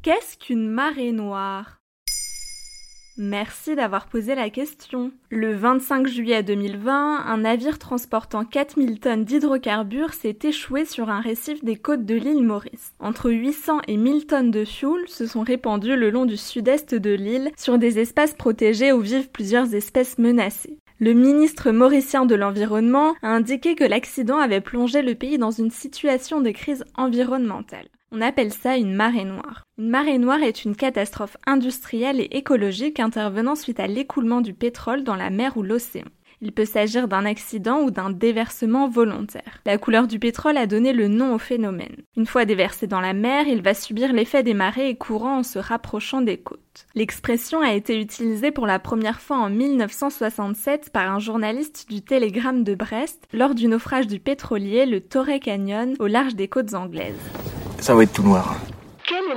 Qu'est-ce qu'une marée noire? Merci d'avoir posé la question. Le 25 juillet 2020, un navire transportant 4000 tonnes d'hydrocarbures s'est échoué sur un récif des côtes de l'île Maurice. Entre 800 et 1000 tonnes de fioul se sont répandues le long du sud-est de l'île sur des espaces protégés où vivent plusieurs espèces menacées. Le ministre mauricien de l'Environnement a indiqué que l'accident avait plongé le pays dans une situation de crise environnementale. On appelle ça une marée noire. Une marée noire est une catastrophe industrielle et écologique intervenant suite à l'écoulement du pétrole dans la mer ou l'océan. Il peut s'agir d'un accident ou d'un déversement volontaire. La couleur du pétrole a donné le nom au phénomène. Une fois déversé dans la mer, il va subir l'effet des marées et courants en se rapprochant des côtes. L'expression a été utilisée pour la première fois en 1967 par un journaliste du Télégramme de Brest lors du naufrage du pétrolier le Torrey Canyon au large des côtes anglaises. Ça va être tout noir.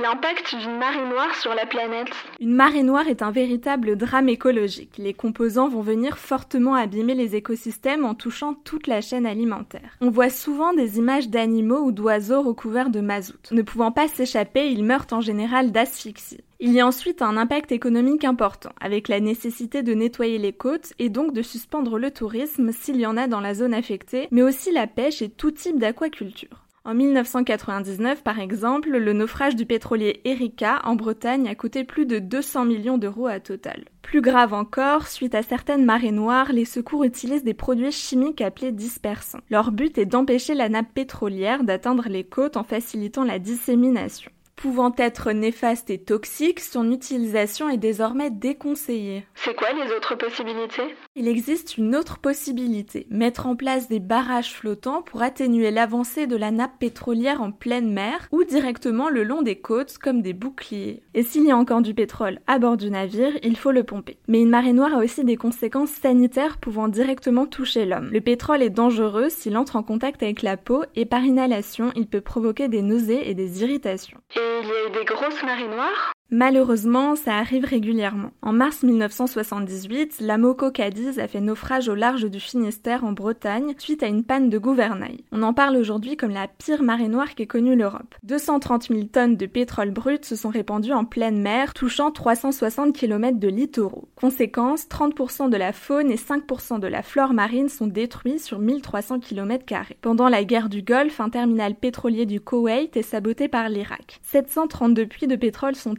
L'impact d'une marée noire sur la planète Une marée noire est un véritable drame écologique. Les composants vont venir fortement abîmer les écosystèmes en touchant toute la chaîne alimentaire. On voit souvent des images d'animaux ou d'oiseaux recouverts de mazout. Ne pouvant pas s'échapper, ils meurent en général d'asphyxie. Il y a ensuite un impact économique important, avec la nécessité de nettoyer les côtes et donc de suspendre le tourisme s'il y en a dans la zone affectée, mais aussi la pêche et tout type d'aquaculture. En 1999, par exemple, le naufrage du pétrolier Erika en Bretagne a coûté plus de 200 millions d'euros à Total. Plus grave encore, suite à certaines marées noires, les secours utilisent des produits chimiques appelés dispersants. Leur but est d'empêcher la nappe pétrolière d'atteindre les côtes en facilitant la dissémination. Pouvant être néfaste et toxique, son utilisation est désormais déconseillée. C'est quoi les autres possibilités? Il existe une autre possibilité, mettre en place des barrages flottants pour atténuer l'avancée de la nappe pétrolière en pleine mer ou directement le long des côtes comme des boucliers. Et s'il y a encore du pétrole à bord du navire, il faut le pomper. Mais une marée noire a aussi des conséquences sanitaires pouvant directement toucher l'homme. Le pétrole est dangereux s'il entre en contact avec la peau et par inhalation, il peut provoquer des nausées et des irritations y a eu des grosses marées noires Malheureusement, ça arrive régulièrement. En mars 1978, la Moco Cadiz a fait naufrage au large du Finistère en Bretagne suite à une panne de gouvernail. On en parle aujourd'hui comme la pire marée noire qu'ait connue l'Europe. 230 000 tonnes de pétrole brut se sont répandues en pleine mer, touchant 360 km de littoraux. Conséquence, 30% de la faune et 5% de la flore marine sont détruits sur 1300 km. Pendant la guerre du Golfe, un terminal pétrolier du Koweït est saboté par l'Irak. 732 puits de pétrole sont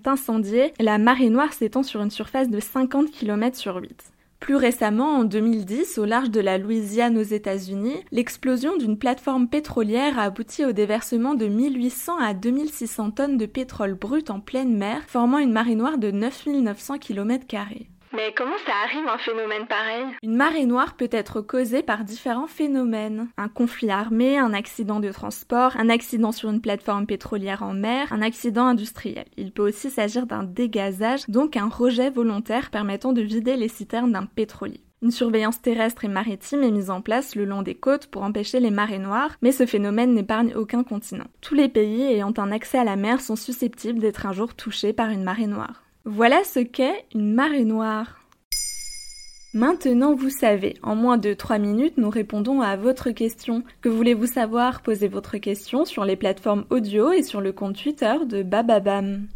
la marée noire s'étend sur une surface de 50 km sur 8. Plus récemment, en 2010, au large de la Louisiane aux États-Unis, l'explosion d'une plateforme pétrolière a abouti au déversement de 1800 à 2600 tonnes de pétrole brut en pleine mer, formant une marée noire de 9900 km. Mais comment ça arrive un phénomène pareil? Une marée noire peut être causée par différents phénomènes. Un conflit armé, un accident de transport, un accident sur une plateforme pétrolière en mer, un accident industriel. Il peut aussi s'agir d'un dégazage, donc un rejet volontaire permettant de vider les citernes d'un pétrolier. Une surveillance terrestre et maritime est mise en place le long des côtes pour empêcher les marées noires, mais ce phénomène n'épargne aucun continent. Tous les pays ayant un accès à la mer sont susceptibles d'être un jour touchés par une marée noire. Voilà ce qu'est une marée noire. Maintenant, vous savez, en moins de 3 minutes, nous répondons à votre question. Que voulez-vous savoir? Posez votre question sur les plateformes audio et sur le compte Twitter de Bababam.